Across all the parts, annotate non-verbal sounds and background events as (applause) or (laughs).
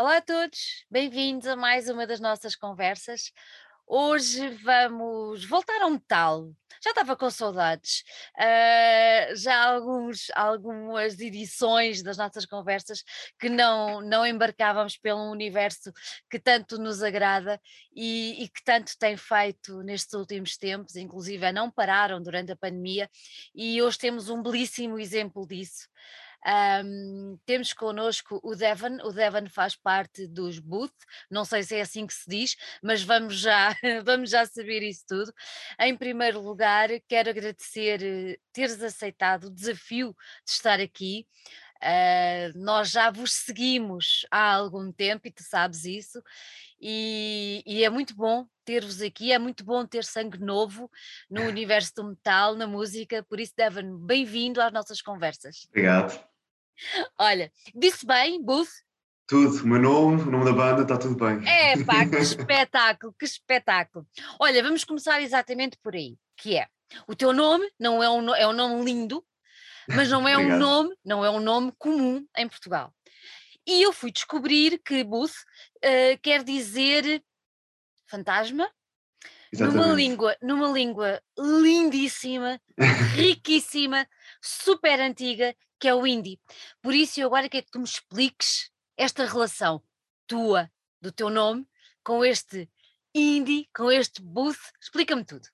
Olá a todos, bem-vindos a mais uma das nossas conversas. Hoje vamos voltar ao metal. Já estava com saudades. Uh, já há alguns, algumas edições das nossas conversas que não, não embarcávamos pelo universo que tanto nos agrada e, e que tanto tem feito nestes últimos tempos, inclusive não pararam durante a pandemia, e hoje temos um belíssimo exemplo disso. Um, temos connosco o Devon, o Devon faz parte dos Booth, não sei se é assim que se diz, mas vamos já, (laughs) vamos já saber isso tudo. Em primeiro lugar, quero agradecer eh, teres aceitado o desafio de estar aqui. Uh, nós já vos seguimos há algum tempo e tu sabes isso, e, e é muito bom ter-vos aqui, é muito bom ter sangue novo no (laughs) universo do metal, na música, por isso, Devon, bem-vindo às nossas conversas. Obrigado. Olha, disse bem, Booth? Tudo, o meu nome, o nome da banda, está tudo bem. É pá, que (laughs) espetáculo, que espetáculo. Olha, vamos começar exatamente por aí, que é, o teu nome não é um, é um nome lindo, mas não é um nome, não é um nome comum em Portugal. E eu fui descobrir que Booth uh, quer dizer fantasma, Exatamente. numa língua, numa língua lindíssima, (laughs) riquíssima, super antiga, que é o indie. Por isso, eu agora quero que tu me expliques esta relação tua, do teu nome, com este indie, com este booth. Explica-me tudo.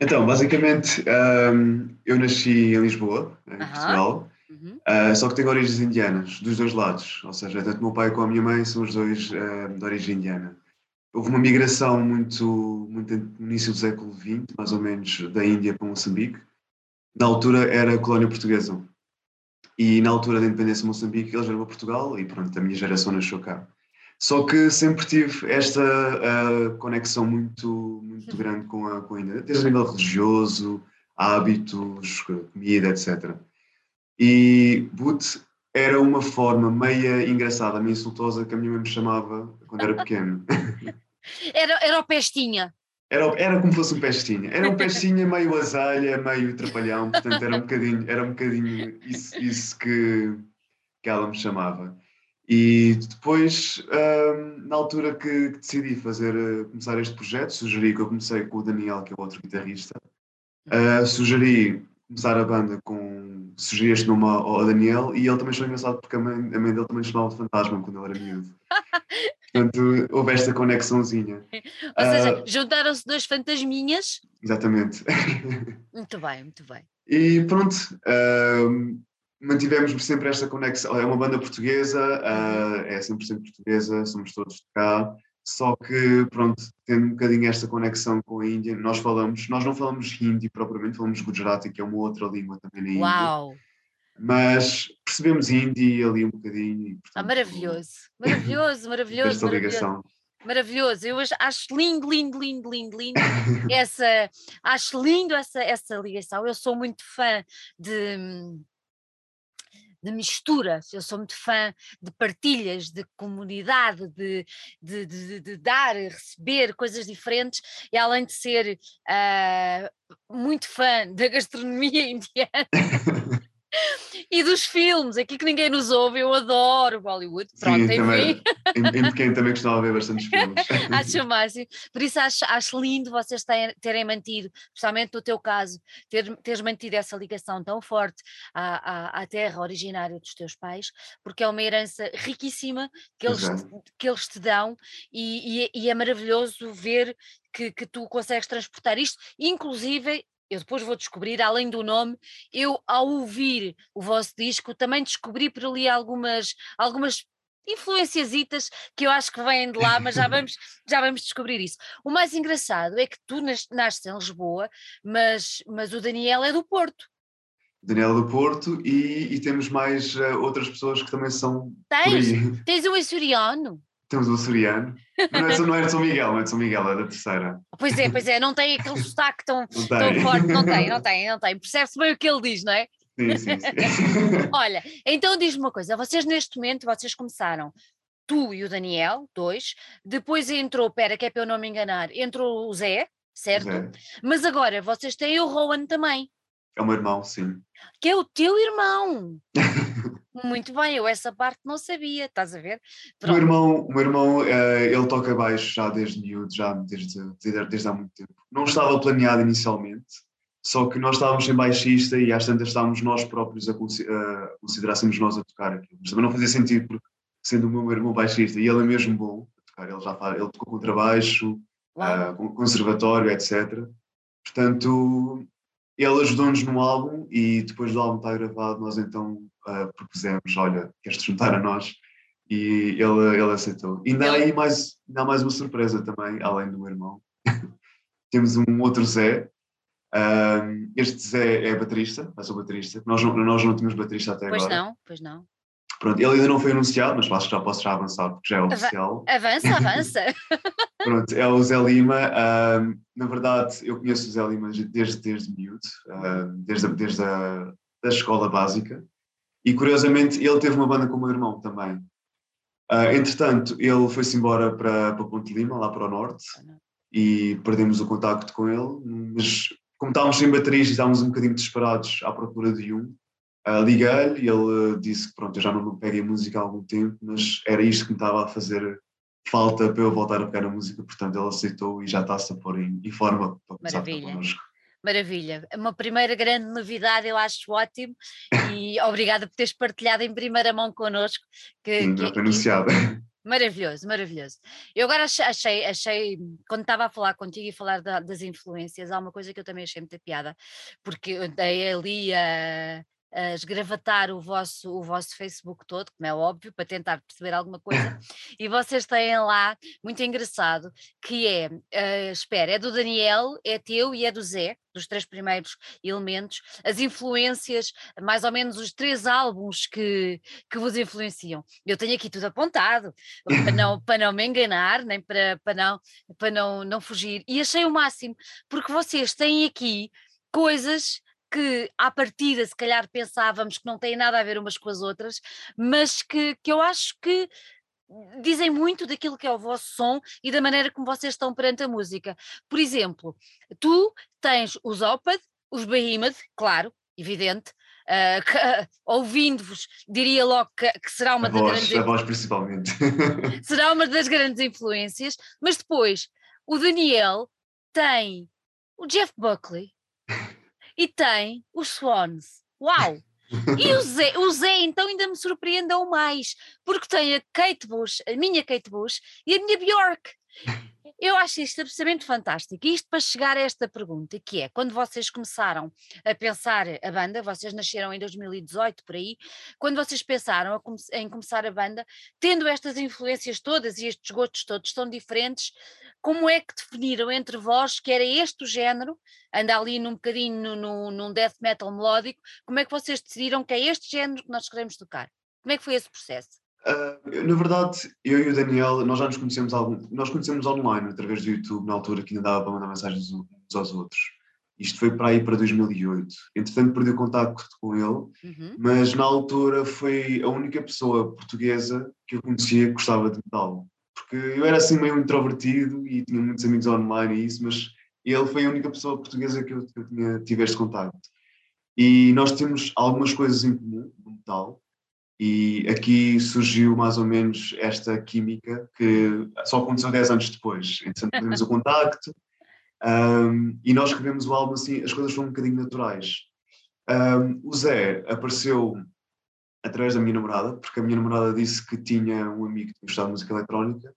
Então, basicamente, um, eu nasci em Lisboa, em uh -huh. Portugal, uhum. uh, só que tenho origens indianas, dos dois lados. Ou seja, tanto o meu pai como a minha mãe são os dois uh, de origem indiana. Houve uma migração muito, muito no início do século XX, mais ou menos, da Índia para Moçambique. Na altura era colónia portuguesa. E na altura da independência de Moçambique eles vieram para Portugal e pronto, a minha geração nasceu cá. Só que sempre tive esta uh, conexão muito, muito grande com a, com a Índia, desde a nível religioso, hábitos, comida, etc. E Boot era uma forma meia engraçada, meio insultosa que a minha mãe me chamava quando era pequeno. (laughs) Era, era o pestinha. Era, era como fosse um pestinha. Era um pestinha (laughs) meio azalha, meio trapalhão, portanto era um bocadinho, era um bocadinho isso, isso que, que ela me chamava. E depois, um, na altura que, que, decidi fazer, uh, começar este projeto, sugeri que eu comecei com o Daniel, que é o outro guitarrista, uh, sugeri começar a banda com. Sugeri este nome ao, Daniel e ele também achou engraçado porque a mãe, a mãe dele também chamava Fantasma quando ele era miúdo. (laughs) Portanto, houve esta conexãozinha. Ou seja, uh, juntaram-se dois fantasminhas. Exatamente. (laughs) Muito bem, muito bem. E pronto, uh, mantivemos sempre esta conexão. É uma banda portuguesa, uh, é 100% portuguesa, somos todos de cá. Só que, pronto, tendo um bocadinho esta conexão com a Índia, nós falamos, nós não falamos hindi propriamente, falamos Gujarati, que é uma outra língua também na Índia. Uau! mas percebemos indie ali um bocadinho. E, portanto, ah, maravilhoso, maravilhoso, maravilhoso. Esta ligação. Maravilhoso, eu acho lindo, lindo, lindo, lindo, lindo (laughs) essa, acho lindo essa, essa ligação. Eu sou muito fã de, de misturas, eu sou muito fã de partilhas, de comunidade, de, de, de, de dar, receber coisas diferentes, e além de ser uh, muito fã da gastronomia (laughs) indiana. (laughs) e dos filmes, aqui que ninguém nos ouve, eu adoro Bollywood. Pronto, Sim, enfim. (laughs) Também, em, pequeno também gostava de ver bastantes filmes. (laughs) acho o máximo. Por isso acho, acho lindo vocês terem, terem mantido, especialmente no teu caso, ter, teres mantido essa ligação tão forte à, à, à, terra originária dos teus pais, porque é uma herança riquíssima que eles, que eles te dão e, e, e é maravilhoso ver que, que, tu consegues transportar isto, inclusive eu depois vou descobrir, além do nome, eu ao ouvir o vosso disco também descobri por ali algumas, algumas influenciasitas que eu acho que vêm de lá, mas já (laughs) vamos, já vamos descobrir isso. O mais engraçado é que tu nasces em Lisboa, mas, mas o Daniel é do Porto. Daniel é do Porto e, e temos mais uh, outras pessoas que também são. Tens, tens um açoriano. Temos o açoriano. Não é, não é de São Miguel, não é de São Miguel, é da terceira. Pois é, pois é, não tem aquele sotaque tão, tão forte, não tem, não (laughs) tem, não tem. Percebe-se bem o que ele diz, não é? Sim, sim, sim. (laughs) Olha, então diz-me uma coisa, vocês neste momento, vocês começaram, tu e o Daniel, dois, depois entrou, pera, que é para eu não me enganar, entrou o Zé, certo? Zé. Mas agora vocês têm o Rowan também. É o meu irmão, sim. Que é o teu irmão. (laughs) Muito bem, eu essa parte não sabia, estás a ver? O meu irmão, o meu irmão uh, ele toca baixo já desde miúdo, já desde, desde, desde há muito tempo. Não estava planeado inicialmente, só que nós estávamos sem baixista e às tantas estávamos nós próprios a, a considerássemos nós a tocar aquilo. Mas também não fazia sentido, porque sendo o meu irmão baixista e ele é mesmo bom a tocar, ele já faz, ele tocou contrabaixo, uh, conservatório, etc. Portanto, ele ajudou-nos no álbum e depois do álbum estar gravado, nós então uh, propusemos: olha, queres-te juntar a nós? E ele, ele aceitou. E ainda há aí mais, ainda há mais uma surpresa também, além do meu irmão. (laughs) Temos um outro Zé. Um, este Zé é baterista, é sou baterista. Nós não, nós não tínhamos baterista até pois agora. Pois não, pois não. Pronto, ele ainda não foi anunciado, mas acho que já posso já avançar, porque já é oficial. Avança, (laughs) avança. Pronto, é o Zé Lima. Uh, na verdade, eu conheço o Zé Lima desde, desde miúdo, uh, desde, desde a da escola básica. E curiosamente, ele teve uma banda com o meu irmão também. Uh, entretanto, ele foi-se embora para, para Ponte Lima, lá para o norte, e perdemos o contacto com ele. Mas, como estávamos sem baterias e estávamos um bocadinho desesperados à procura de um, Uh, Liguei-lhe e ele disse que pronto, eu já não peguei música há algum tempo, mas era isto que me estava a fazer falta para eu voltar a pegar a música, portanto ele aceitou e já está-se a pôr em, em forma para começar Maravilha. connosco. Maravilha, uma primeira grande novidade, eu acho ótimo e obrigada por teres partilhado em primeira mão connosco. Que, Sim, que. (laughs) Maravilhoso, maravilhoso. Eu agora achei, achei, quando estava a falar contigo e falar da, das influências, há uma coisa que eu também achei muita piada, porque eu dei ali a, a esgravatar o vosso, o vosso Facebook todo, como é óbvio, para tentar perceber alguma coisa, (laughs) e vocês têm lá, muito engraçado, que é, uh, espera, é do Daniel, é teu e é do Zé, dos três primeiros elementos, as influências, mais ou menos os três álbuns que, que vos influenciam. Eu tenho aqui tudo apontado, para não, (laughs) para não me enganar, nem para, para, não, para não, não fugir, e achei o máximo, porque vocês têm aqui coisas que à partida se calhar pensávamos que não têm nada a ver umas com as outras, mas que, que eu acho que dizem muito daquilo que é o vosso som e da maneira como vocês estão perante a música. Por exemplo, tu tens os Opad, os Behemoth, claro, evidente, uh, (laughs) ouvindo-vos, diria logo que, que será uma a das voz, grandes. A voz principalmente. (laughs) será uma das grandes influências, mas depois o Daniel tem o Jeff Buckley, e tem os Swans. Uau! E o Zé, o Zé então ainda me surpreendeu mais, porque tem a Kate Bush, a minha Kate Bush e a minha Bjork. Eu acho isto absolutamente fantástico. E isto para chegar a esta pergunta, que é, quando vocês começaram a pensar a banda, vocês nasceram em 2018 por aí, quando vocês pensaram em começar a banda, tendo estas influências todas e estes gostos todos tão diferentes, como é que definiram entre vós que era este o género, anda ali num bocadinho no, num death metal melódico, como é que vocês decidiram que é este género que nós queremos tocar? Como é que foi esse processo? Uh, na verdade, eu e o Daniel, nós já nos conhecemos algum, nós conhecemos online através do YouTube, na altura que ainda dava para mandar mensagens uns aos outros. Isto foi para aí para 2008. Entretanto, perdi o contacto com ele, uhum. mas na altura foi a única pessoa portuguesa que eu conhecia que gostava de metal. Porque eu era assim meio introvertido e tinha muitos amigos online e isso, mas ele foi a única pessoa portuguesa que eu, que eu tinha, tive este contacto. E nós temos algumas coisas em comum no metal, e aqui surgiu mais ou menos esta química que só aconteceu 10 anos depois. Então perdemos o contacto um, e nós escrevemos o álbum assim, as coisas foram um bocadinho naturais. Um, o Zé apareceu através da minha namorada, porque a minha namorada disse que tinha um amigo que gostado de música eletrónica,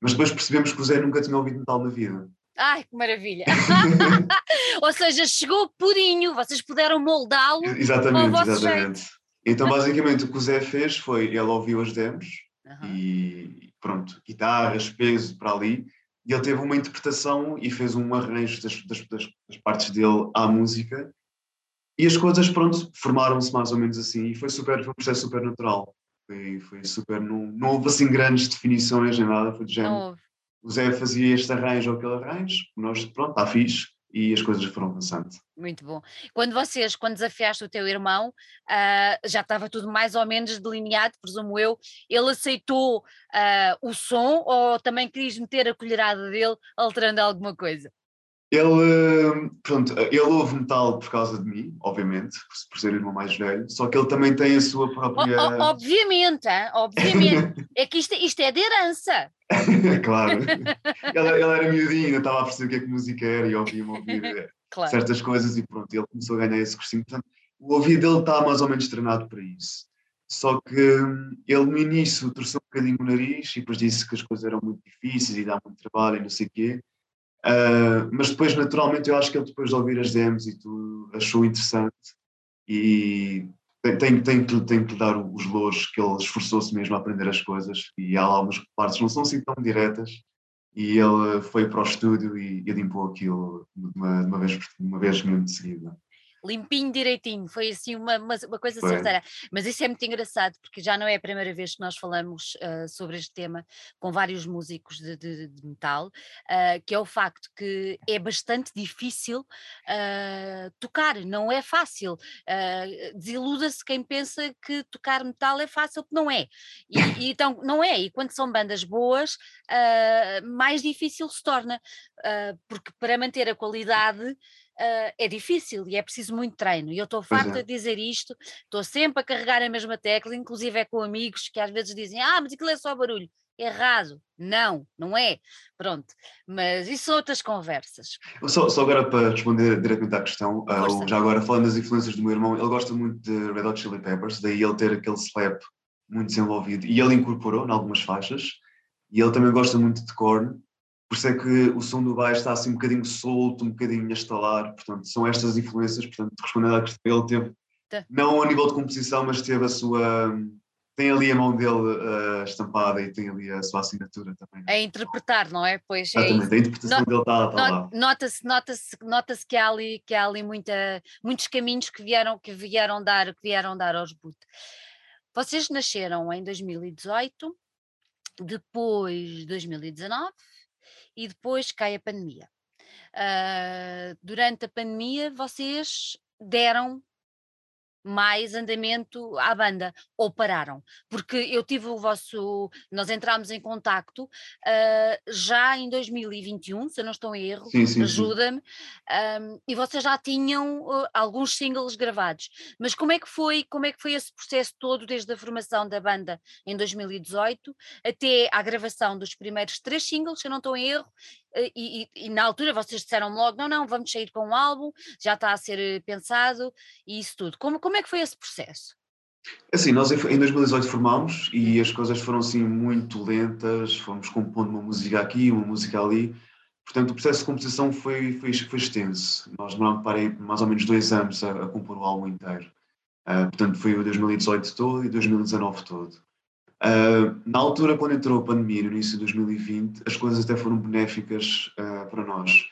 mas depois percebemos que o Zé nunca tinha ouvido metal na vida. Ai, que maravilha! (laughs) Ou seja, chegou purinho, vocês puderam moldá-lo. Exatamente, exatamente. Jeito. Então, basicamente, o que o Zé fez foi, ele ouviu as demos uhum. e pronto, guitarras, peso para ali, e ele teve uma interpretação e fez um arranjo das, das, das partes dele à música, e as coisas, pronto, formaram-se mais ou menos assim, e foi super, foi um processo super natural. Foi, foi super, não, não houve assim grandes definições nem nada, foi de género. O Zé fazia este arranjo ou aquele arranjo, nós, pronto, está fixe, e as coisas foram avançando. Muito bom. Quando vocês, quando desafiaste o teu irmão, uh, já estava tudo mais ou menos delineado, presumo eu, ele aceitou uh, o som ou também querias meter a colherada dele alterando alguma coisa? Ele, pronto, ele ouve metal por causa de mim, obviamente, por ser o irmão mais velho, só que ele também tem a sua própria. O, o, obviamente, hein? obviamente. (laughs) é que isto, isto é de herança. (laughs) claro. ele, ele era miudinho, ainda estava a perceber o que é que música era e ouvia-me ouvir (laughs) claro. certas coisas e pronto, ele começou a ganhar esse cursinho. Portanto, o ouvido dele está mais ou menos treinado para isso. Só que hum, ele no início torceu um bocadinho o nariz e depois disse que as coisas eram muito difíceis e dá muito trabalho e não sei o quê. Uh, mas depois, naturalmente, eu acho que ele depois de ouvir as demos e tudo achou interessante e tem, tem, tem, que, tem que dar os louros que ele esforçou-se mesmo a aprender as coisas. E há algumas partes que não são assim tão diretas. E ele foi para o estúdio e, e limpou aquilo de uma, de uma, vez, de uma vez mesmo de seguida limpinho direitinho, foi assim uma, uma, uma coisa certeira. Mas isso é muito engraçado, porque já não é a primeira vez que nós falamos uh, sobre este tema com vários músicos de, de, de metal, uh, que é o facto que é bastante difícil uh, tocar, não é fácil. Desiluda-se quem pensa que tocar metal é fácil, porque não é. E, e então, não é, e quando são bandas boas, mais difícil se torna, porque para manter a qualidade uh, é difícil e é preciso muito treino. E eu estou farta é. de dizer isto, estou sempre a carregar a mesma tecla, inclusive é com amigos que às vezes dizem: Ah, mas aquilo é só barulho. Errado, não, não é. Pronto, mas isso são outras conversas. Só, só agora para responder diretamente à questão, uh, já agora falando das influências do meu irmão, ele gosta muito de Red Hot Chili Peppers, daí ele ter aquele slap muito desenvolvido e ele incorporou em algumas faixas. E ele também gosta muito de Korn, por isso é que o som do baixo está assim um bocadinho solto, um bocadinho a estalar, portanto, são estas influências, portanto, respondendo à questão, ele teve, tá. não a nível de composição, mas teve a sua, tem ali a mão dele uh, estampada e tem ali a sua assinatura também. A interpretar, não é? Pois é Exatamente, é a interpretação no, dele está, está lá. Nota-se nota -se, nota -se que há ali, que há ali muita, muitos caminhos que vieram, que vieram dar, que vieram dar aos Boot. Vocês nasceram em 2018, depois 2019 e depois cai a pandemia. Uh, durante a pandemia, vocês deram mais andamento à banda ou pararam? Porque eu tive o vosso. Nós entramos em contacto uh, já em 2021, se eu não estou em erro, ajuda-me, um, e vocês já tinham uh, alguns singles gravados. Mas como é que foi, como é que foi esse processo todo, desde a formação da banda em 2018 até à gravação dos primeiros três singles, se eu não estou em erro, e, e, e, na altura vocês disseram logo: não, não, vamos sair com um álbum, já está a ser eh, pensado e isso tudo. Como, como é que foi esse processo? Assim, nós em 2018 formámos e as coisas foram assim muito lentas, fomos compondo uma música aqui, uma música ali, portanto o processo de composição foi, foi, foi extenso. Nós demorámos para mais ou menos dois anos a, a compor o álbum inteiro. Uh, portanto foi o 2018 todo e 2019 todo. Uh, na altura, quando entrou a pandemia, no início de 2020, as coisas até foram benéficas uh, para nós.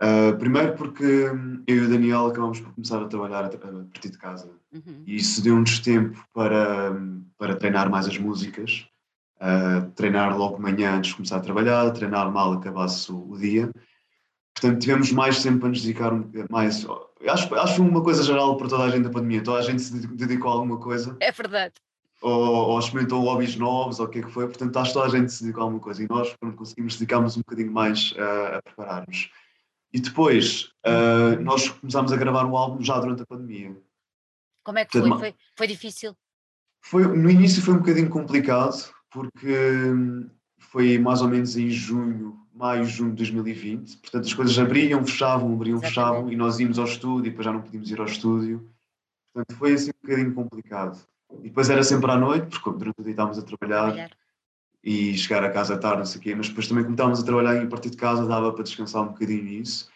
Uh, primeiro porque eu e o Daniel acabamos por começar a trabalhar a, a partir de casa. Uhum. E isso deu-nos tempo para, para treinar mais as músicas, treinar logo de manhã antes de começar a trabalhar, treinar mal acabasse o, o dia. Portanto, tivemos mais tempo para nos dedicar mais. Acho, acho uma coisa geral para toda a gente da pandemia. Toda a gente se dedicou a alguma coisa. É verdade ou, ou experimentou hobbies novos, ou o que é que foi, portanto acho que toda a gente se dedicou a alguma coisa e nós quando conseguimos dedicarmos um bocadinho mais uh, a preparar-nos. E depois uh, nós começámos a gravar um álbum já durante a pandemia. Como é que portanto, foi? foi? Foi difícil? Foi, no início foi um bocadinho complicado, porque hum, foi mais ou menos em junho, maio, junho de 2020, portanto as coisas abriam, fechavam, abriam, Exatamente. fechavam, e nós íamos ao estúdio e depois já não podíamos ir ao estúdio. Portanto, foi assim um bocadinho complicado. E depois era sempre à noite, porque durante o dia estávamos a trabalhar, trabalhar. e chegar a casa à tarde, não sei o quê, mas depois também como estávamos a trabalhar em partir de casa dava para descansar um bocadinho nisso.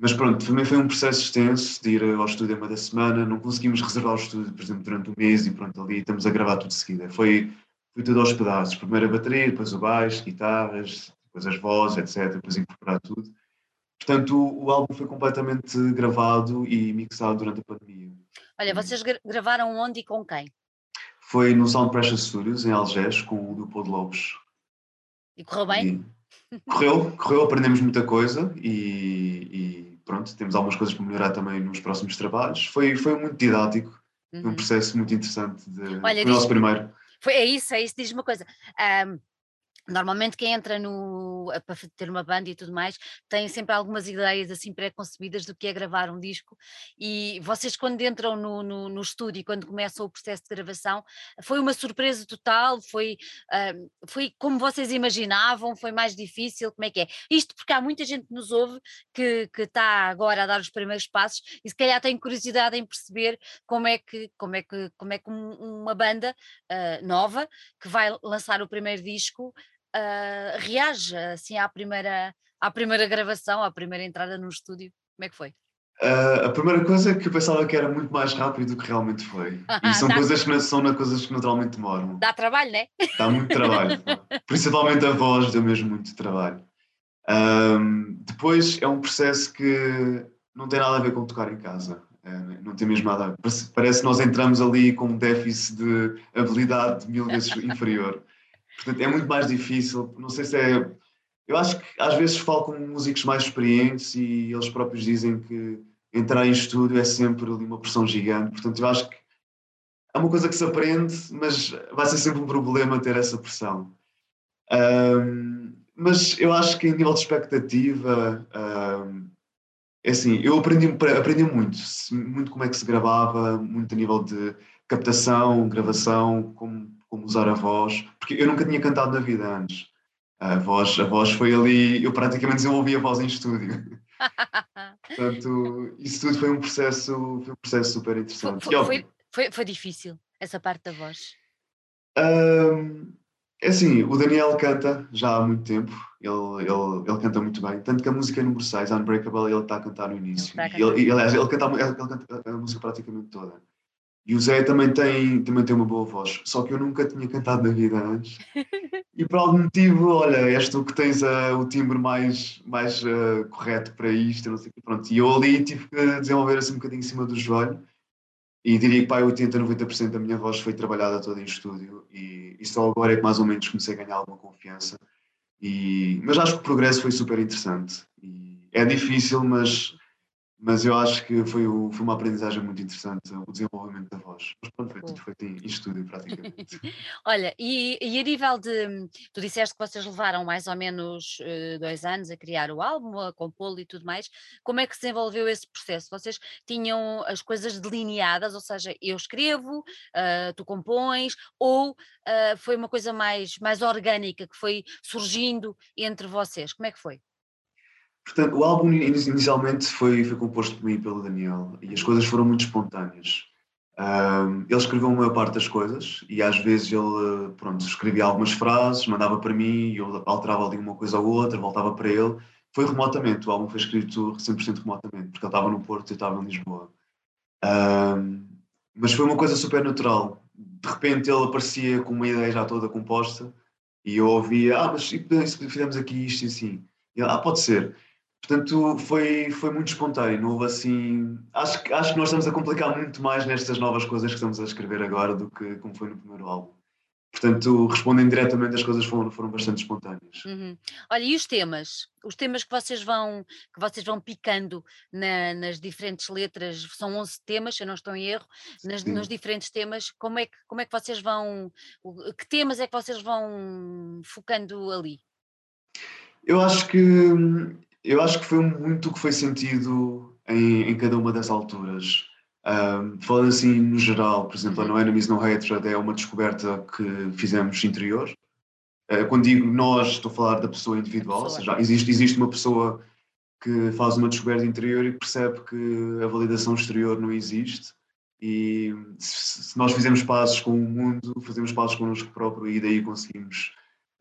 Mas pronto, também foi um processo extenso de ir ao estúdio uma da semana, não conseguimos reservar o estúdio, por exemplo, durante um mês e pronto, ali estamos a gravar tudo de seguida. Foi, foi tudo aos pedaços, primeiro a bateria, depois o baixo, guitarras, depois as vozes, etc, depois incorporar tudo. Portanto, o, o álbum foi completamente gravado e mixado durante a pandemia. Olha, vocês gravaram onde e com quem? Foi no Sound Pressure Studios, em Algés, com o Leopoldo Lopes. E correu bem? E correu, correu, aprendemos muita coisa e, e, pronto, temos algumas coisas para melhorar também nos próximos trabalhos. Foi, foi muito didático, uhum. foi um processo muito interessante de, Olha, foi o nosso primeiro. Foi, é isso, é isso, diz-me uma coisa. Um, Normalmente quem entra no, para ter uma banda e tudo mais tem sempre algumas ideias assim pré-concebidas do que é gravar um disco. E vocês quando entram no, no, no estúdio quando começam o processo de gravação foi uma surpresa total, foi, uh, foi como vocês imaginavam, foi mais difícil, como é que é? Isto porque há muita gente que nos ouve que, que está agora a dar os primeiros passos e se calhar tem curiosidade em perceber como é que, como é que, como é que uma banda uh, nova que vai lançar o primeiro disco uh, reage assim à primeira, à primeira gravação, à primeira entrada no estúdio? Como é que foi? Uh, a primeira coisa é que eu pensava que era muito mais rápido do que realmente foi. E (laughs) são, coisas que, são coisas que naturalmente demoram. Dá trabalho, não é? Dá muito trabalho. (laughs) Principalmente a voz deu mesmo muito trabalho. Um, depois é um processo que não tem nada a ver com tocar em casa. É, não tem mesmo nada. Parece, parece que nós entramos ali com um déficit de habilidade mil vezes inferior. Portanto, é muito mais difícil. Não sei se é. Eu acho que às vezes falo com músicos mais experientes e eles próprios dizem que entrar em estúdio é sempre uma pressão gigante. Portanto, eu acho que é uma coisa que se aprende, mas vai ser sempre um problema ter essa pressão. Um, mas eu acho que em nível de expectativa, um, é assim, eu aprendi, aprendi muito, muito como é que se gravava, muito a nível de captação, gravação, como como usar a voz, porque eu nunca tinha cantado na vida antes. A voz, a voz foi ali, eu praticamente desenvolvi a voz em estúdio. (laughs) Portanto, isso tudo foi um processo, foi um processo super interessante. Foi, foi, foi, foi difícil essa parte da voz? Um, é assim, o Daniel canta já há muito tempo, ele, ele, ele canta muito bem, tanto que a música número 6, Unbreakable, ele está a cantar no início. Ele, ele, aliás, ele canta, ele canta a música praticamente toda. E o Zé também tem, também tem uma boa voz, só que eu nunca tinha cantado na vida antes. (laughs) E por algum motivo, olha, és tu que tens uh, o timbre mais, mais uh, correto para isto, não sei que, pronto. E eu ali tive que desenvolver assim um bocadinho em cima do joelho. E diria que pá, 80, 90% da minha voz foi trabalhada toda em estúdio. E, e só agora é que mais ou menos comecei a ganhar alguma confiança. E, mas acho que o progresso foi super interessante. E é difícil, mas mas eu acho que foi, o, foi uma aprendizagem muito interessante o desenvolvimento da voz. Mas pronto, foi tudo feito em estúdio praticamente. (laughs) Olha, e, e, a nível de. Tu disseste que vocês levaram mais ou menos uh, dois anos a criar o álbum, a compô-lo e tudo mais. Como é que se desenvolveu esse processo? Vocês tinham as coisas delineadas, ou seja, eu escrevo, uh, tu compões, ou uh, foi uma coisa mais, mais orgânica que foi surgindo entre vocês? Como é que foi? Portanto, o álbum inicialmente foi, foi composto por mim e pelo Daniel e as coisas foram muito espontâneas. Um, ele escreveu a maior parte das coisas e às vezes ele pronto, escrevia algumas frases, mandava para mim e eu alterava ali uma coisa ou outra, voltava para ele. Foi remotamente, o álbum foi escrito 100% remotamente, porque ele estava no Porto e eu estava em Lisboa. Um, mas foi uma coisa super natural. De repente ele aparecia com uma ideia já toda composta e eu ouvia, ah, mas se fizemos aqui isto e assim. E ah, pode ser. Portanto, foi, foi muito espontâneo, houve assim. Acho, acho que nós estamos a complicar muito mais nestas novas coisas que estamos a escrever agora do que como foi no primeiro álbum. Portanto, respondendo diretamente, as coisas foram, foram bastante espontâneas. Uhum. Olha, e os temas? Os temas que vocês vão, que vocês vão picando na, nas diferentes letras, são 11 temas, se eu não estou em erro, nas, nos diferentes temas, como é, que, como é que vocês vão, que temas é que vocês vão focando ali? Eu acho que eu acho que foi muito o que foi sentido em, em cada uma das alturas. Um, falando assim no geral, por exemplo, a No Enemies No Hatred é uma descoberta que fizemos interior. Uh, quando digo nós, estou a falar da pessoa individual, ou seja, existe, existe uma pessoa que faz uma descoberta interior e percebe que a validação exterior não existe. E se, se nós fizemos passos com o mundo, fazemos passos connosco próprio e daí conseguimos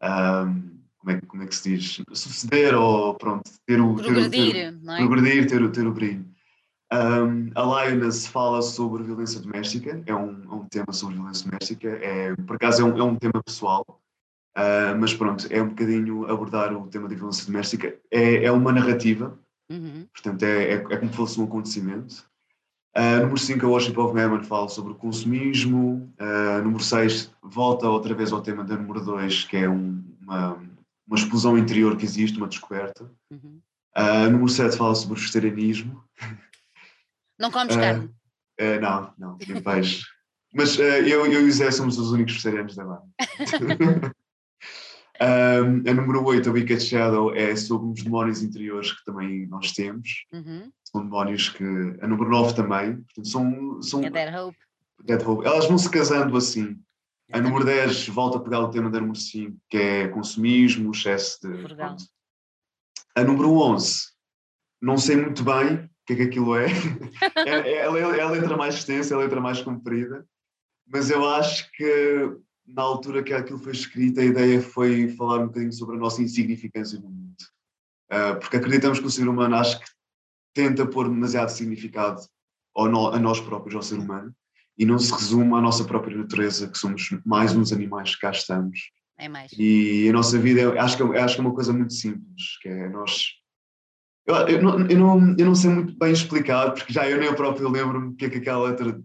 um, como é, como é que se diz? Suceder ou pronto, ter o. Progredir, ter, não é? Progredir, ter, ter o brilho. Um, a Lioness fala sobre violência doméstica, é um, é um tema sobre violência doméstica, é, por acaso é um, é um tema pessoal, uh, mas pronto, é um bocadinho abordar o tema da violência doméstica. É, é uma narrativa, uhum. portanto é, é, é, como se fosse um acontecimento. Uh, número 5, a Worship of Mammon fala sobre o consumismo. Uh, número 6, volta outra vez ao tema da número 2, que é um, uma, uma explosão interior que existe, uma descoberta. Uhum. Uh, número 7 fala sobre o vegetarianismo. Não comes uh, carne? Uh, não, não, nem peixe. Mas eu, eu e o Zé somos os únicos vegetarianos da banda. Um, (laughs) a número 8, a Wicked Shadow, é sobre os demónios interiores que também nós temos. Uhum. São demónios que. A número 9 também. Portanto, são, são, é Dead Hope. Dead Hope. Elas vão se casando assim. A número 10 volta a pegar o tema da número 5, que é consumismo, excesso de. A número 11, não sei muito bem o que é que aquilo é. (laughs) é, é, é, é a letra mais extensa, é a letra mais comprida, mas eu acho que na altura que aquilo foi escrito, a ideia foi falar um bocadinho sobre a nossa insignificância no mundo. Uh, porque acreditamos que o ser humano acho que tenta pôr demasiado significado ao no, a nós próprios, ao ser humano, e não se resume à nossa própria natureza, que somos mais uns animais que cá estamos. É mais. E a nossa vida, acho que, acho que é uma coisa muito simples, que é nós... Eu, eu, não, eu, não, eu não sei muito bem explicar, porque já eu nem eu próprio lembro-me o que é que aquela letra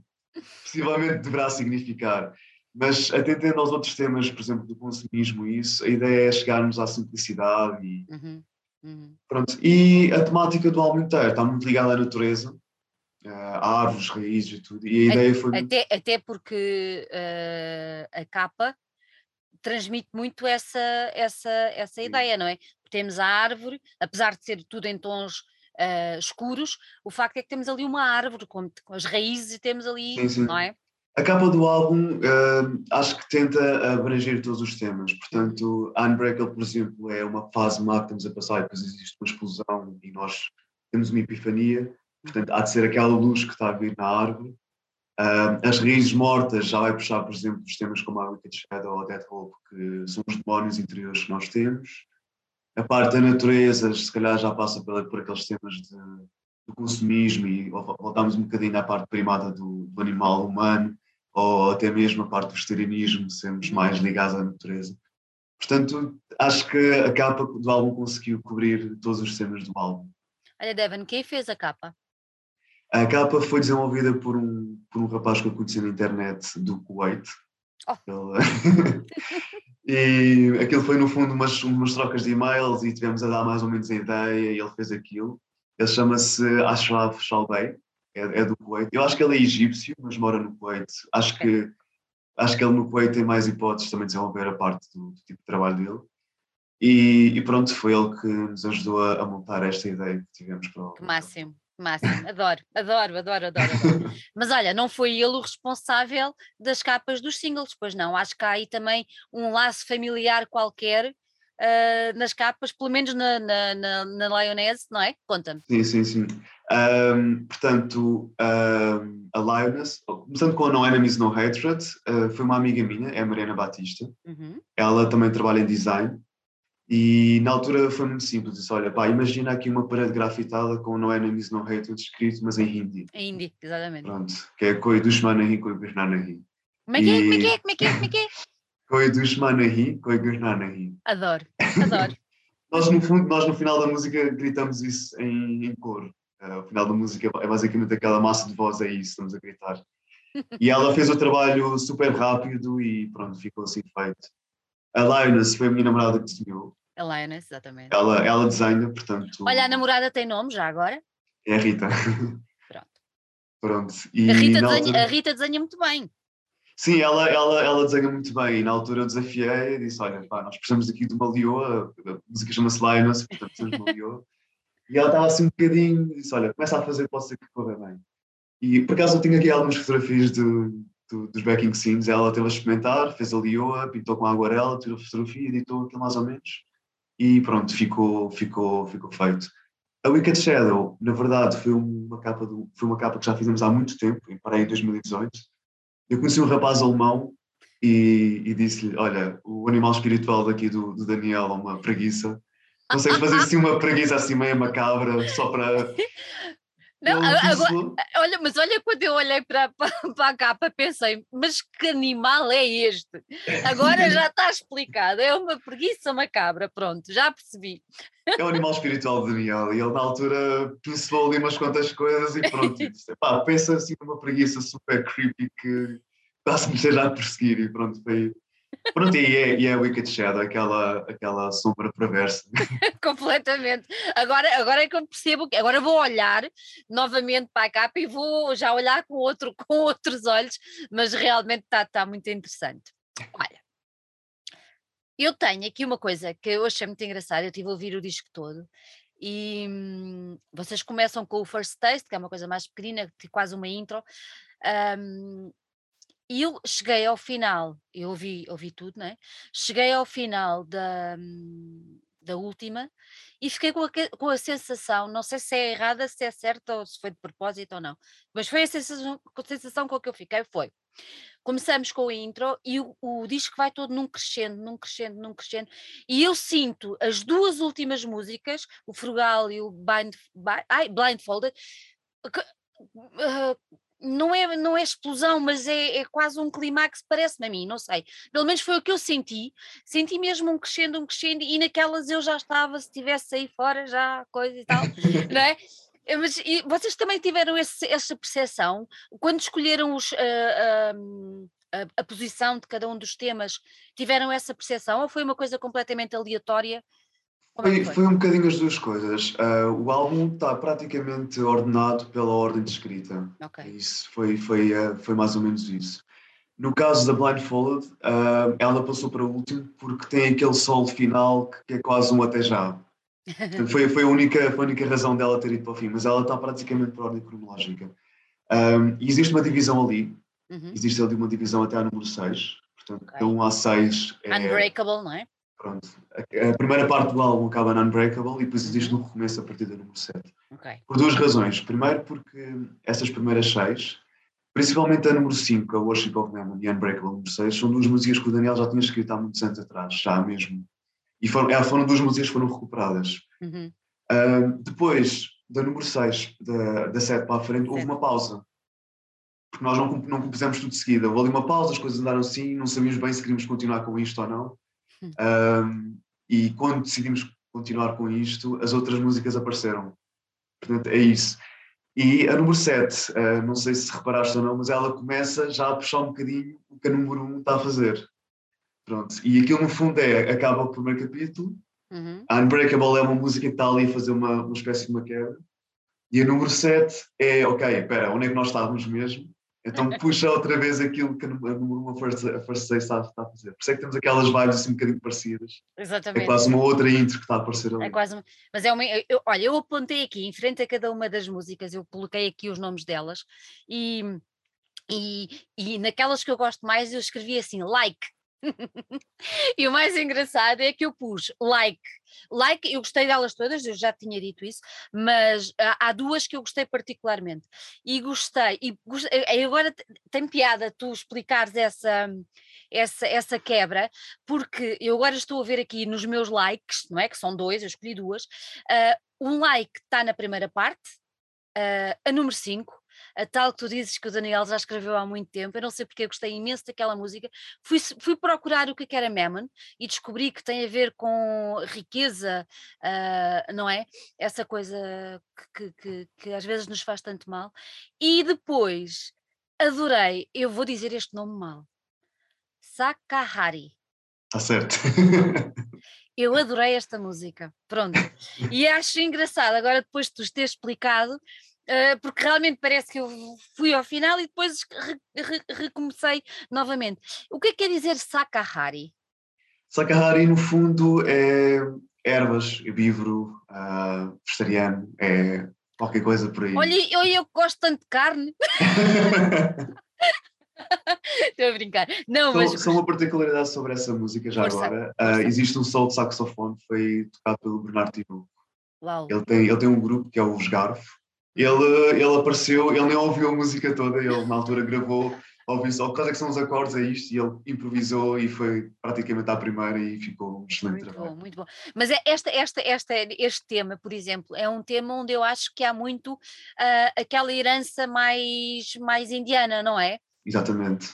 possivelmente deverá significar. Mas atendendo aos outros temas, por exemplo, do consumismo e isso, a ideia é chegarmos à simplicidade e uhum, uhum. pronto. E a temática do álbum inteiro está muito ligada à natureza, a árvores, raízes e tudo. E a ideia foi. Até, até porque uh, a capa transmite muito essa, essa, essa ideia, não é? Temos a árvore, apesar de ser tudo em tons uh, escuros, o facto é que temos ali uma árvore com, com as raízes e temos ali, sim, sim. não é? A capa do álbum uh, acho que tenta abranger todos os temas. Portanto, Unbreakable, por exemplo, é uma fase má que estamos a passar e depois existe uma explosão e nós temos uma epifania. Portanto, há de ser aquela luz que está a vir na árvore. As raízes mortas já vai puxar, por exemplo, os temas como a Wicked Shadow ou Death Hope, que são os demónios interiores que nós temos. A parte da natureza, se calhar, já passa por, aqueles temas de, do consumismo e voltamos um bocadinho à parte primata do, do animal humano ou até mesmo a parte do vegetarianismo, sermos mais ligados à natureza. Portanto, acho que a capa do álbum conseguiu cobrir todos os temas do álbum. Olha, Devon, quem fez a capa? A capa foi desenvolvida por um, por um rapaz que eu conheci na internet do Kuwait. Oh. (laughs) E aquilo foi, no fundo, umas, umas trocas de e-mails e tivemos a dar mais ou menos a ideia e ele fez aquilo. Ele chama-se Ashraf Shalbei é, é, do Kuwait. Eu acho que ele é egípcio, mas mora no Kuwait. Acho que, acho que ele no Kuwait tem mais hipóteses também de desenvolver a parte do, do tipo de trabalho dele. E, e, pronto, foi ele que nos ajudou a, a, montar esta ideia que tivemos para o. Que máximo, máximo, adoro, adoro, adoro, adoro, adoro. (laughs) Mas olha, não foi ele o responsável das capas dos singles, pois não. Acho que há aí também um laço familiar qualquer uh, nas capas, pelo menos na, na, na, na Lioness, não é? Conta-me. Sim, sim, sim. Um, portanto, um, a Lioness, começando com a No Enemies No Hatred, uh, foi uma amiga minha, é a Mariana Batista. Uhum. Ela também trabalha em design. E na altura foi muito simples, disse, olha, pá, imagina aqui uma parede grafitada com No Enemies No Hatred escrito, mas em hindi. Em hindi, exatamente. Pronto, que é Koi Dushmanahi, Koi Gurnanahi. Como é que é, como é que é, como é que é, como é que é? Koi Dushmanahi, Koi Gurnanahi. Adoro, (laughs) adoro. nós, no fundo, nós no final da música gritamos isso em, em coro. Uh, o final da música é basicamente aquela massa de voz, é isso, estamos a gritar. E ela fez o trabalho super rápido e pronto, ficou assim feito. A Lioness foi a minha namorada que desenhou. A Lioness, exatamente. Ela, ela desenha, portanto. Olha, a namorada tem nome já agora? É a Rita. Pronto. Pronto. E a, Rita desenha, altura... a Rita desenha muito bem. Sim, ela, ela, ela desenha muito bem. E na altura eu desafiei e disse: Olha, pá, nós precisamos aqui de uma leoa. A música chama-se Lioness, portanto precisamos de uma leoa. E ela estava assim um bocadinho, disse: Olha, começa a fazer, pode ser que corra bem. E por acaso eu tinha aqui algumas fotografias de, de, dos backing scenes. Ela teve a experimentar, fez a lioa, pintou com a aguarela, tirou a fotografia, editou aquilo mais ou menos. E pronto, ficou, ficou, ficou feito. A Wicked Shadow, na verdade, foi uma capa, do, foi uma capa que já fizemos há muito tempo, parei em 2018. Eu conheci um rapaz alemão e, e disse-lhe: Olha, o animal espiritual daqui do, do Daniel é uma preguiça Consegues fazer assim uma preguiça assim meio macabra só para. Não, agora, olha, mas olha quando eu olhei para, (laughs) para, para, a capa pensei, mas que animal é este? Agora (laughs) já está explicado, é uma preguiça macabra, pronto, já percebi. É o animal espiritual de Daniel e ele na altura pincelou ali umas quantas coisas e pronto, disse, pá, pensa assim numa preguiça super creepy que quase me esteja a perseguir e pronto, foi, Pronto, (laughs) e é, e é Wicked Shadow, aquela, aquela sombra perversa. (laughs) Completamente. Agora, agora é que eu percebo que agora vou olhar novamente para a capa e vou já olhar com, outro, (laughs) com outros olhos, mas realmente está tá muito interessante. Olha, Eu tenho aqui uma coisa que eu achei muito engraçada, eu estive a ouvir o disco todo e hum, vocês começam com o First Taste, que é uma coisa mais pequenina, que quase uma intro, um, e eu cheguei ao final, eu ouvi, ouvi tudo, né? Cheguei ao final da, hum, da última e fiquei com a, com a sensação, não sei se é errada, se é certa ou se foi de propósito ou não, mas foi a sensação, a sensação com que eu fiquei, foi começamos com a intro e o, o, disco vai todo num crescendo, num crescendo, num crescendo. E eu sinto as duas últimas músicas, o Frugal e o Blind, Blindfolded, que, uh, não é, não é explosão, mas é, é quase um clímax, parece-me a mim, não sei. Pelo menos foi o que eu senti. Senti mesmo um crescendo, um crescendo, e naquelas eu já estava, se tivesse aí fora, já coisa e tal, (laughs) não é? Eh, mas e vocês também tiveram esse, essa percepção quando escolheram os, uh, uh, a, a, posição de cada um dos temas? Tiveram essa percepção ou foi uma coisa completamente aleatória? É foi, foi? um bocadinho as duas coisas. Uh, o álbum está praticamente ordenado pela ordem de escrita. Okay. Isso foi, foi, foi mais ou menos isso. No caso da Blindfolded, ela passou para o último porque tem aquele solo final que, é quase um até já (laughs) foi, foi, a única, foi a única razão dela ter ido para o fim, mas ela está praticamente por ordem cronológica. Um, e existe uma divisão ali, uhum. existe ali uma divisão até a número 6, portanto, okay. 1 a 6 é. Unbreakable, não é? Pronto. A, primeira parte do álbum acaba no Unbreakable e depois existe uhum. um recomeço a partir da número 7. Okay. Por duas razões. Primeiro, porque essas primeiras seis, principalmente a número 5, a Worship of Mammon e Unbreakable número 6, são duas músicas que o Daniel já tinha escrito há muitos anos atrás, já mesmo e foram, é, foram duas músicas que foram recuperadas. Uhum. Uh, depois, da número 6, da, da 7 para a frente, houve uma pausa. Porque nós não, não compusemos tudo de seguida. Houve ali uma pausa, as coisas andaram assim, não sabíamos bem se queríamos continuar com isto ou não. Uhum. e quando decidimos continuar com isto, as outras músicas apareceram. Portanto, é isso. E a número 7, uh, não sei se reparaste ou não, mas ela começa já a puxar um bocadinho o que a número 1 está a fazer. Pronto. E aquilo no fundo é, acaba o primeiro capítulo, uhum. a Unbreakable é uma música que está ali a fazer uma, uma espécie de uma quebra, e a número 7 é, ok, espera, onde é que nós estávamos mesmo? Então puxa outra vez aquilo que a número 1, a Say está, está a fazer. Por isso é que temos aquelas vibes assim um bocadinho parecidas. Exatamente. É quase uma outra intro que está a aparecer ali. É quase uma... Mas é uma... Eu, olha, eu apontei aqui, em frente a cada uma das músicas, eu coloquei aqui os nomes delas, e, e, e naquelas que eu gosto mais eu escrevi assim, like, (laughs) e o mais engraçado é que eu pus like. Like, eu gostei delas todas, eu já tinha dito isso, mas há, há duas que eu gostei particularmente. E gostei, e gostei, agora tem piada tu explicares essa, essa, essa quebra, porque eu agora estou a ver aqui nos meus likes, não é? Que são dois, eu escolhi duas. Uh, um like está na primeira parte, uh, a número 5, a tal que tu dizes que o Daniel já escreveu há muito tempo, eu não sei porque eu gostei imenso daquela música, fui, fui procurar o que é era Mammon e descobri que tem a ver com riqueza, uh, não é? Essa coisa que, que, que às vezes nos faz tanto mal. E depois adorei, eu vou dizer este nome mal, Sakahari. Está certo. Eu adorei esta música, pronto. (laughs) E acho engraçado, agora depois de tu teres explicado, Uh, porque realmente parece que eu fui ao final e depois re, re, recomecei novamente. O que é que quer dizer Sakahari? Sakahari, no fundo, é ervas, vívoro, uh, vegetariano, é qualquer coisa por aí. Olha, eu, eu gosto tanto de carne. (laughs) Estou a brincar. Não, só, mas... só uma particularidade sobre essa música já força, agora. Uh, existe um solo de saxofone, foi tocado pelo Bernardo Tinoco. Ele tem, ele tem um grupo que é o Vesgarfo, ele, ele apareceu, ele nem ouviu a música toda, ele na altura gravou, ouviu só quais é que são os acordes, é isto, e ele improvisou e foi praticamente à primeira e ficou um excelente muito trabalho. Bom, muito bom. Mas é esta, esta, esta, este tema, por exemplo, é um tema onde eu acho que há muito uh, aquela herança mais, mais indiana, não é? Exatamente.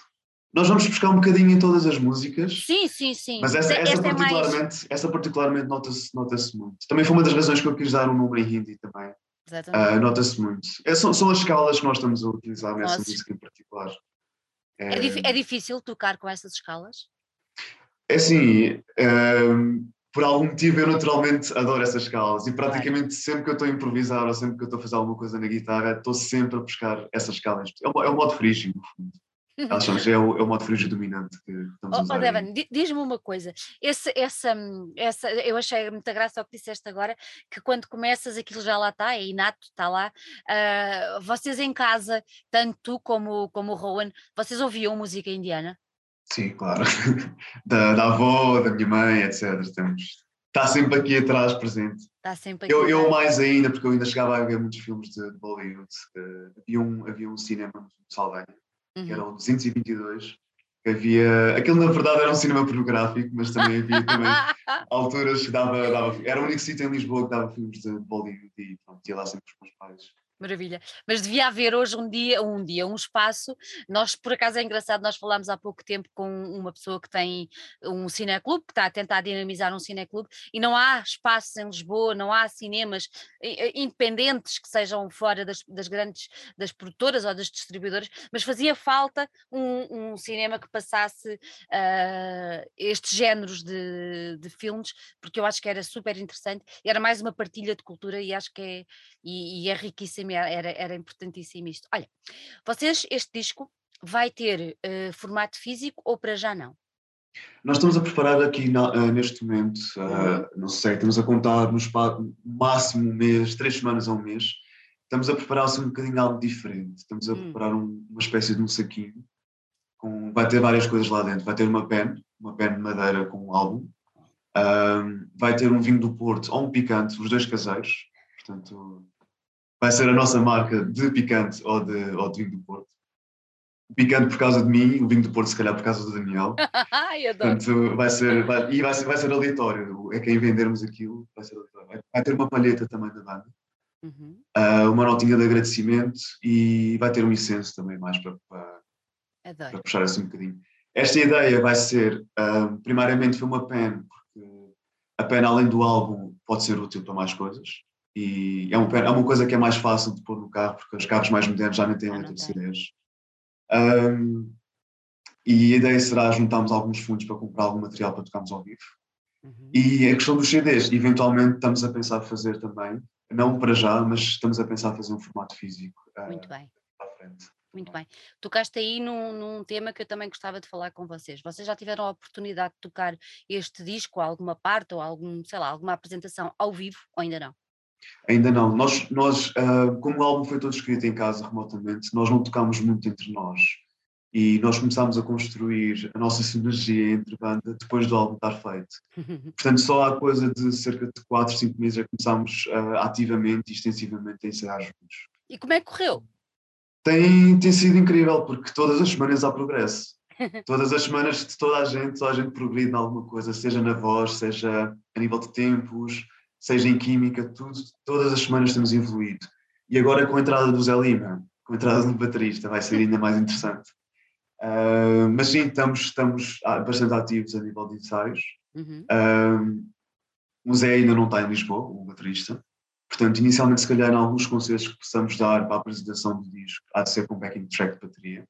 Nós vamos buscar um bocadinho em todas as músicas. Sim, sim, sim. Mas essa, essa, particularmente, é mais... essa particularmente nota-se nota muito. Também foi uma das razões que eu quis dar um número em hindi também. Uh, Nota-se muito. É, são, são, as escalas que nós estamos a utilizar nessa Nossa. música em particular. É, é, é, difícil tocar com essas escalas? É assim, um, por algum motivo eu naturalmente adoro essas escalas e praticamente sempre que eu estou a improvisar ou sempre que eu estou a fazer alguma coisa na guitarra, estou sempre a buscar essas escalas. É um, é modo frígio, no fundo. Elas são, é, o, é o modo frígio dominante que estamos oh, a usar. Oh, Devan, diz-me uma coisa. Esse, essa, essa, eu achei muita graça ao que disseste agora, que quando começas aquilo já lá está, é inato, está lá. Uh, vocês em casa, tanto tu como, como o Rowan, vocês ouviam música indiana? Sim, claro. (laughs) Da, da avó, da minha mãe, etc. Temos, está sempre aqui atrás presente. Está sempre aqui. Eu, eu mais ainda, porque eu ainda chegava a ver muitos filmes de, de Bollywood. Uh, havia, um, havia um cinema no Saldanha, uhum. que era o 222, que havia. Aquilo na verdade era um cinema pornográfico, mas também havia também (laughs) alturas que dava, dava. Era o único sítio em Lisboa que dava filmes de Bollywood e pronto, ia lá sempre com os meus pais. Maravilha. Mas devia haver hoje um dia, um dia, um espaço. Nós, por acaso, é engraçado, nós falámos há pouco tempo com uma pessoa que tem um cineclube, que está a tentar dinamizar um cineclube, e não há espaços em Lisboa, não há cinemas independentes que sejam fora das, das grandes, das produtoras ou das distribuidoras, mas fazia falta um, um cinema que passasse uh, estes géneros de, de filmes, porque eu acho que era super interessante, era mais uma partilha de cultura e acho que é, e, e é riquíssimo era, era importantíssimo isto. Olha, vocês, este disco vai ter uh, formato físico ou para já não? Nós estamos a preparar aqui na, uh, neste momento, uh, não sei, estamos a contar no espaço, máximo um mês, três semanas a um mês, estamos a preparar-se um bocadinho algo diferente. Estamos a hum. preparar um, uma espécie de um saquinho, com, vai ter várias coisas lá dentro. Vai ter uma pen, uma pen de madeira com um álbum, vai ter um vinho do Porto ou um picante, os dois caseiros, portanto vai ser a nossa marca de picante ou de, ou de vinho do Porto. Picante por causa de mim, o vinho do Porto se calhar por causa do Daniel. (laughs) Ai, adoro. Portanto, vai ser, vai, e vai ser, vai ser aleatório. É quem vendermos aquilo, vai ser aleatório. Vai ter uma palheta também da banda, uhum. uh, uma notinha de agradecimento e vai ter um incenso também mais para, para, para puxar assim um bocadinho. Esta ideia vai ser, uh, primariamente foi uma pen, porque a pen além do álbum pode ser útil para mais coisas. E é, um, é uma coisa que é mais fácil de pôr no carro, porque os carros mais modernos já nem têm de CDs. Um, e a ideia será juntarmos alguns fundos para comprar algum material para tocarmos ao vivo. Uhum. E a questão dos CDs, eventualmente estamos a pensar fazer também, não para já, mas estamos a pensar fazer um formato físico. Muito uh, bem. Para frente. Muito bem. Tocaste aí num, num, tema que eu também gostava de falar com vocês. Vocês já tiveram a oportunidade de tocar este disco, alguma parte ou algum, sei lá, alguma apresentação ao vivo ou ainda não? Ainda não. Nós, nós uh, como o álbum foi todo escrito em casa remotamente, nós não tocámos muito entre nós. E nós começámos a construir a nossa sinergia entre banda depois do álbum estar feito. (laughs) Portanto, só há coisa de cerca de 4, 5 meses é que começámos uh, ativamente e extensivamente a ensaiar juntos. E como é que correu? Tem, tem sido incrível, porque todas as semanas há progresso. (laughs) todas as semanas de toda a gente, toda a gente progride em alguma coisa, seja na voz, seja a nível de tempos, seja em química, tudo, todas as semanas temos evoluído. E agora com a entrada do Zé Lima, com a entrada do baterista, vai ser ainda mais interessante. Uh, mas sim, estamos, estamos bastante ativos a nível de ensaios. Uhum. Uh, o Zé ainda não está em Lisboa, o baterista. Portanto, inicialmente, se calhar, em alguns conselhos que possamos dar para a apresentação do disco, há de ser com backing track de bateria.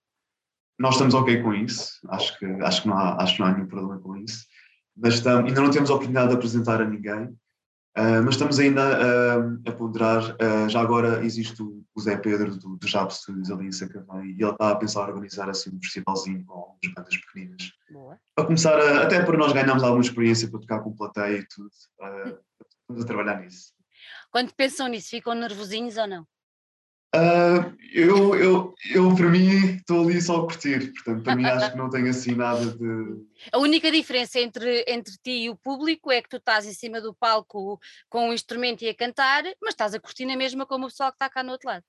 Nós estamos ok com isso, acho que, acho que, não, há, acho que não há nenhum problema com isso. Mas estamos, ainda não temos a oportunidade de apresentar a ninguém, Uh, mas estamos ainda uh, a ponderar. Uh, já agora existe o, o Zé Pedro do, do Jab Studios ali em Sacavém e ele está a pensar organizar assim um festivalzinho com algumas bandas pequeninas. Boa. Para começar, a, até para nós ganharmos alguma experiência para tocar com plateia e tudo. estamos a trabalhar nisso. Quando pensam nisso, ficam nervosinhos ou não? Eu, eu, eu, para mim, estou ali só a curtir, portanto, para mim acho que não tenho assim nada de. A única diferença entre, entre ti e o público é que tu estás em cima do palco com o instrumento e a cantar, mas estás a curtir na mesma como o pessoal que está cá no outro lado.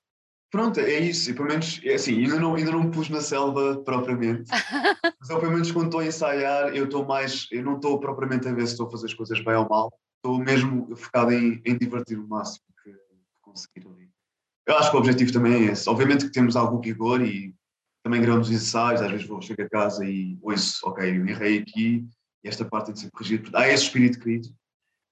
Pronto, é isso, e pelo menos, é assim, ainda não, ainda não me pus na selva propriamente, (laughs) mas eu, pelo menos quando estou a ensaiar, eu estou mais, eu não estou propriamente a ver se estou a fazer as coisas bem ou mal, estou mesmo focado em, em divertir o máximo que, que conseguir ali. Eu acho que o objetivo também é esse. Obviamente que temos algum rigor e também gravamos ensaios, às vezes vou chegar a casa e ouço, ok, eu errei aqui e esta parte tem de ser corrigida. Há esse espírito crítico,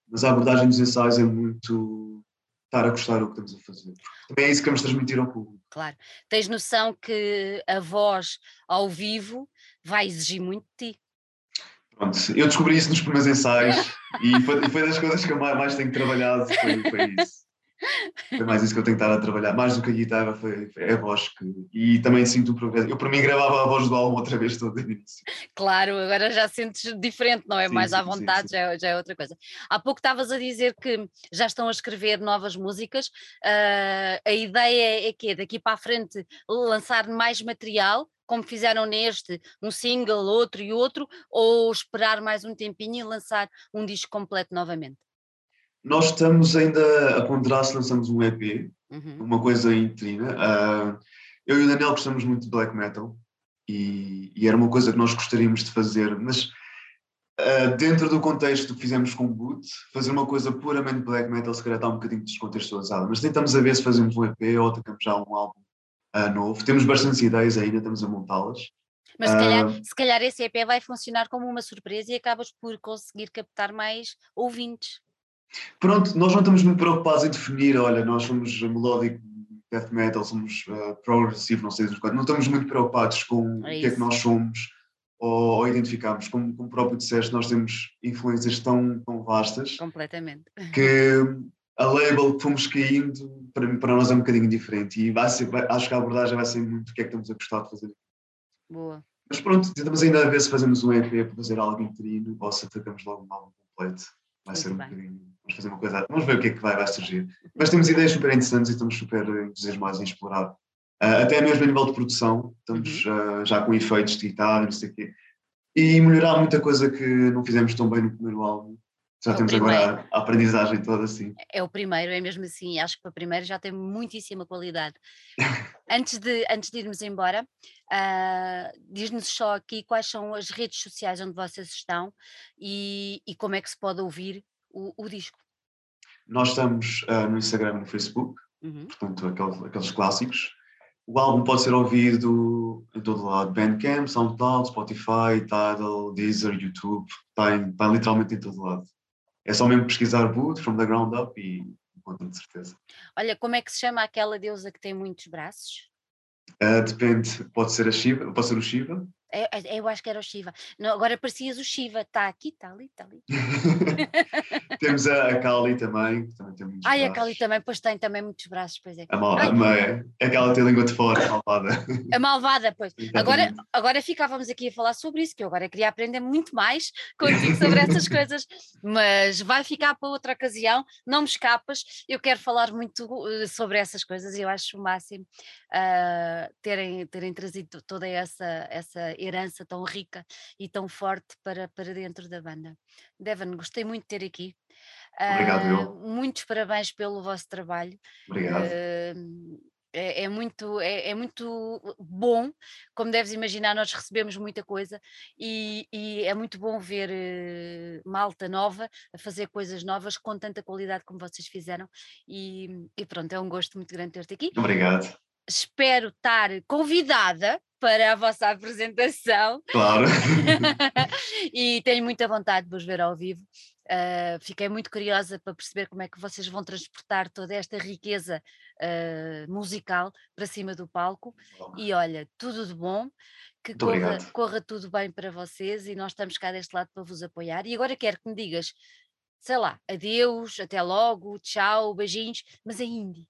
mas a abordagem dos ensaios é muito estar a gostar do que estamos a fazer. Também é isso que vamos transmitir ao público. Claro. Tens noção que a voz ao vivo vai exigir muito de ti. Pronto, eu descobri isso nos primeiros ensaios e foi, foi das coisas que eu mais, mais tenho trabalhado, foi, foi isso. Foi mais isso que eu tenho estado a trabalhar, mais do que a guitarra, foi, foi a voz que, e também sinto o progresso. Eu, para mim, gravava a voz do álbum outra vez todo início. Claro, agora já sentes diferente, não é? Sim, mais sim, à vontade, sim, já, é, já, é outra coisa. Há pouco estavas a dizer que já estão a escrever novas músicas. Uh, a ideia é que daqui para a frente lançar mais material como fizeram neste, um single, outro e outro, ou esperar mais um tempinho e lançar um disco completo novamente? Nós estamos ainda a ponderar se lançamos um EP, uhum. uma coisa interina. Uh, eu e o Daniel gostamos muito de black metal e, e, era uma coisa que nós gostaríamos de fazer, mas uh, dentro do contexto que fizemos com o Boot, fazer uma coisa puramente black metal se calhar está um bocadinho descontextualizada, mas tentamos a ver se fazemos um EP ou tocamos já um álbum uh, novo. Temos bastantes ideias ainda, estamos a montá-las. Mas se calhar, uh, se calhar esse EP vai funcionar como uma surpresa e acabas por conseguir captar mais ouvintes. Pronto, nós não estamos muito preocupados em definir, olha, nós somos melódico death metal, somos uh, progressivo, não sei não estamos muito preocupados com é o que é que nós somos ou, ou identificamos. Como, como próprio disseste, nós temos influências tão, tão vastas. Completamente. (laughs) Que a label que fomos caindo para, para nós é um bocadinho diferente e vai ser, vai, acho que a abordagem vai ser muito o que é que estamos a gostar de fazer. Boa. Mas pronto, tentamos ainda ver se fazemos um EP para fazer algo interino ou se atacamos logo um álbum completo. Vai muito ser um bem. bocadinho. Vamos fazer uma coisa. Vamos ver o que é que vai, vai surgir. Mas temos ideias super interessantes e estamos super entusiasmados em explorar. Uh, até mesmo a nível de produção, estamos uhum. uh, já com efeitos de guitarra, não sei o quê. E melhorar muita coisa que não fizemos tão bem no primeiro álbum já é temos agora a aprendizagem toda assim. É o primeiro, é mesmo assim. Acho que para o primeiro já tem muitíssima qualidade. (laughs) antes, de, antes de irmos embora, uh, diz-nos só aqui quais são as redes sociais onde vocês estão e, e como é que se pode ouvir o, o disco. Nós estamos uh, no Instagram e no Facebook, uhum. portanto, aqueles, aqueles clássicos. O álbum pode ser ouvido em todo lado: Bandcamp, SoundCloud, Spotify, Tidal, Deezer, YouTube. Está, em, está literalmente em todo lado. É só mesmo pesquisar Boot, from the ground up e encontram de certeza. Olha, como é que se chama aquela deusa que tem muitos braços? Uh, depende, pode ser a Shiva, pode ser o Shiva, é, é, eu acho que era o Shiva. Não, agora parecias o Shiva, está aqui, está ali, está ali. (laughs) temos a, a, Kali também, também tem muitos Ai, braços. a Kali também, pois tem também muitos braços, pois é. A, mal, a, é, é aquela que tem língua de fora, a malvada. A malvada, pois. (laughs) Agora, agora ficávamos aqui a falar sobre isso, que eu agora queria aprender muito mais (laughs) contigo sobre essas coisas, mas vai ficar para outra ocasião, não me escapas, eu quero falar muito eh, sobre essas coisas e eu acho o máximo uh, terem, terem trazido toda essa, essa herança tão rica e tão forte para, para dentro da banda. Devon, gostei muito de ter aqui. Obrigado, uh, Muitos parabéns pelo vosso trabalho. Obrigado. Uh, é, é, muito, é, é, muito bom, como deves imaginar, nós recebemos muita coisa e, e é muito bom ver uh, malta nova a fazer coisas novas com tanta qualidade como vocês fizeram. E, e pronto, é um gosto muito grande ter-te aqui. Obrigado espero estar convidada para a vossa apresentação. Claro. (laughs) e tenho muita vontade de vos ver ao vivo. Uh, fiquei muito curiosa para perceber como é que vocês vão transportar toda esta riqueza uh, musical para cima do palco. Bom. E olha, tudo de bom, que corra, corra, tudo bem para vocês e nós estamos cá deste lado para vos apoiar. E agora quero que me digas, sei lá, adeus, até logo, tchau, beijinhos, mas em hindi.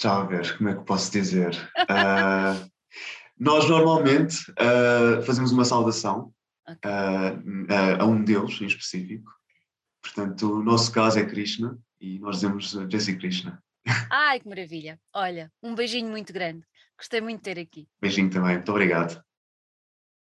Já a ver, como é que posso dizer? Uh, (laughs) nós normalmente uh, fazemos uma saudação okay. uh, a um Deus em específico. Portanto, o nosso caso é Krishna e nós dizemos Jesse Krishna. (laughs) Ai, que maravilha! Olha, um beijinho muito grande. Gostei muito de ter aqui. Beijinho também, muito obrigado.